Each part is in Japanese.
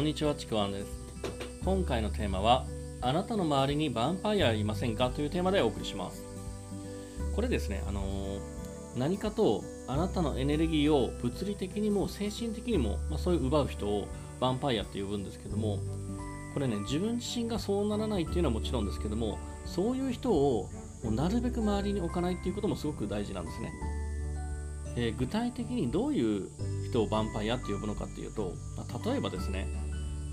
こんにちはちくわんです。今回のテーマはあなたの周りにヴァンパイアいませんか？というテーマでお送りします。これですねあのー、何かとあなたのエネルギーを物理的にも精神的にも、まあ、そういう奪う人をヴァンパイアって呼ぶんですけどもこれね自分自身がそうならないっていうのはもちろんですけどもそういう人をもうなるべく周りに置かないっていうこともすごく大事なんですね。で具体的にどういう人をヴァンパイアって呼ぶのかっていうと、まあ、例えばですね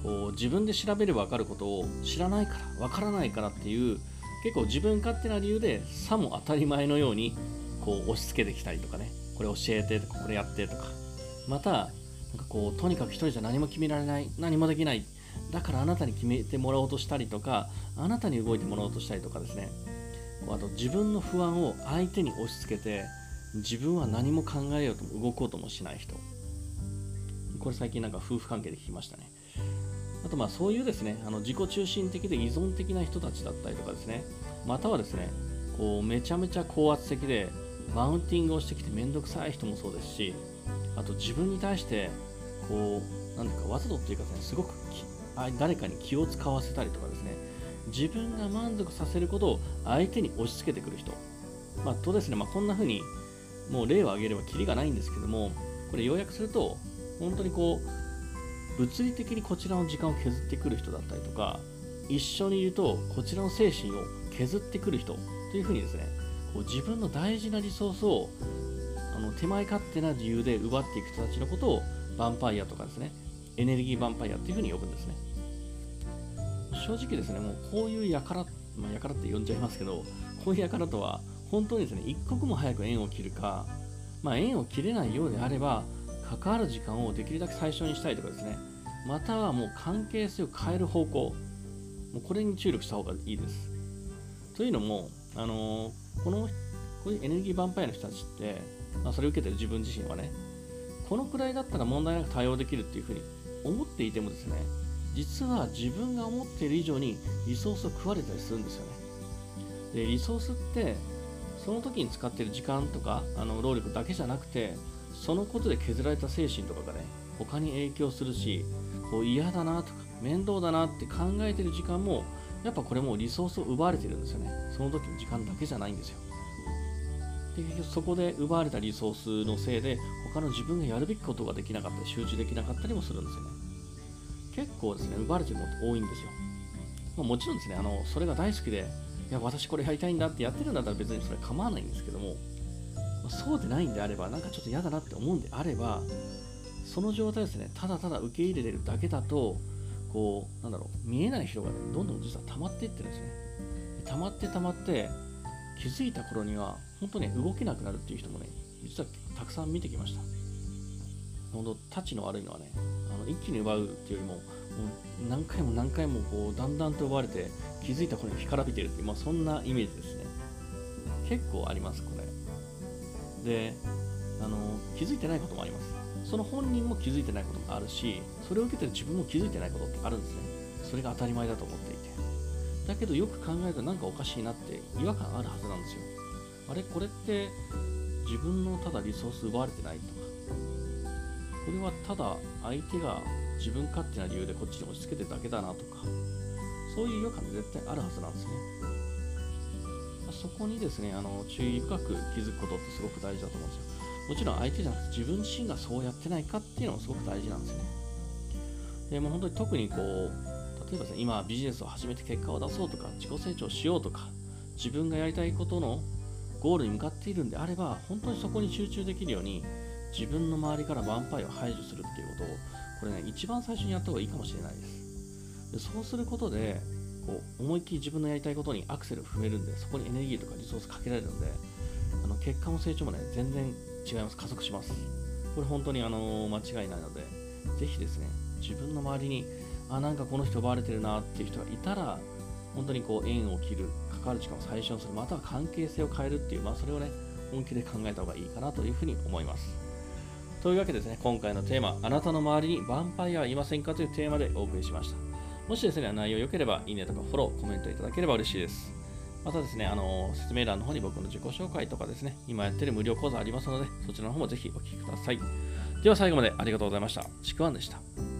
こう自分で調べれば分かることを知らないから分からないからっていう結構自分勝手な理由でさも当たり前のようにこう押し付けてきたりとかね。これ教えてとかこれやってとか。またなんかこうとにかく一人じゃ何も決められない何もできない。だからあなたに決めてもらおうとしたりとかあなたに動いてもらおうとしたりとかですね。あと自分の不安を相手に押し付けて自分は何も考えようとも動こうともしない人。これ最近なんか夫婦関係で聞きましたね。あとまあそういうですねあの自己中心的で依存的な人たちだったりとかですねまたはですねこうめちゃめちゃ高圧的でマウンティングをしてきてめんどくさい人もそうですしあと自分に対してこうなんていうかわざとっていうかですねすごく誰かに気を使わせたりとかですね自分が満足させることを相手に押し付けてくる人まあ、とですね、まあ、こんな風にもう例を挙げればきりがないんですけどもこれ要約すると本当にこう物理的にこちらの時間を削ってくる人だったりとか一緒にいるとこちらの精神を削ってくる人というふうにですねこう自分の大事なリソースをあの手前勝手な理由で奪っていく人たちのことをヴァンパイアとかですねエネルギーヴァンパイアっていうふうに呼ぶんですね。正直ですねもうこういうやからまあ、やからって呼んじゃいますけどこういうやからとは本当にですね一刻も早く縁を切るか、まあ、縁を切れないようであれば関わる時間をできるだけ最初にしたいとかですね。またはもう関係性を変える方向。もうこれに注力した方がいいです。というのも、あのー、このこういうエネルギーヴァンパイアの人たちって、まあ、それを受けてる自分自身はねこのくらいだったら問題なく対応できるっていうふうに思っていてもですね実は自分が思っている以上にリソースを食われたりするんですよね。でリソースってその時に使っている時間とかあの労力だけじゃなくてそのことで削られた精神とかがね他に影響するしこう嫌だなとか面倒だなって考えてる時間もやっぱこれもリソースを奪われてるんですよね。その時の時間だけじゃないんですよ。で結局そこで奪われたリソースのせいで他の自分がやるべきことができなかったり集中できなかったりもするんですよね。結構ですね奪われてること多いんですよ、ま、もちろんですねあのそれが大好きでいや私これやりたいんだってやってるんだったら別にそれ構わないんですけども、そうでないんであればなんかちょっと嫌だなって思うんであればその状態ですねただただ受け入れてるだけだとこうなんだろう見えない人がねどんどん実は溜まっていってるんですね。溜まって溜まって気づいた頃には本当ね動けなくなるっていう人もね実はたくさん見てきました。本当タチの悪いのはねあの一気に奪うっていうよりももう何回も何回もこうだんだんと奪われて気づいた頃に干からびてるっていう、まあ、そんなイメージですね。結構ありますであの気づいてないこともあります。その本人も気づいてないこともあるしそれを受けてる自分も気づいてないことってあるんですね。それが当たり前だと思っていて。だけどよく考えるとなんかおかしいなって違和感あるはずなんですよ。あれこれって自分のただリソース奪われてないとか。これはただ相手が自分勝手な理由でこっちに押し付けてるだけだなとか。そういう違和感って絶対あるはずなんですね。そこにですねあの注意深く気づくことってすごく大事だと思うんですよ。もちろん相手じゃなくて自分自身がそうやってないかっていうのもすごく大事なんですよね。でも本当に特にこう例えばですね今ビジネスを始めて結果を出そうとか自己成長しようとか自分がやりたいことのゴールに向かっているんであれば本当にそこに集中できるように自分の周りからヴァンパイを排除するっていうことをこれね一番最初にやった方がいいかもしれないです。でそうすることで思いっきり自分のやりたいことにアクセルを踏めるんでそこにエネルギーとかリソースかけられるんであの結果も成長もね全然違います。加速します。これ本当にあの間違いないのでぜひですね自分の周りにあなんかこの人奪われてるなっていう人がいたら本当にこう縁を切る関わる時間を最小にするまたは関係性を変えるっていうまあそれをね本気で考えた方がいいかなというふうに思います。というわけでですね、今回のテーマ、あなたの周りにヴァンパイアはいませんかというテーマでお送りしました。もしですね、内容良ければ、いいねとかフォロー、コメントいただければ嬉しいです。またですね、あの説明欄の方に僕の自己紹介とかですね、今やってる無料講座ありますので、そちらの方もぜひお聴きください。では最後までありがとうございました。ちくわんでした。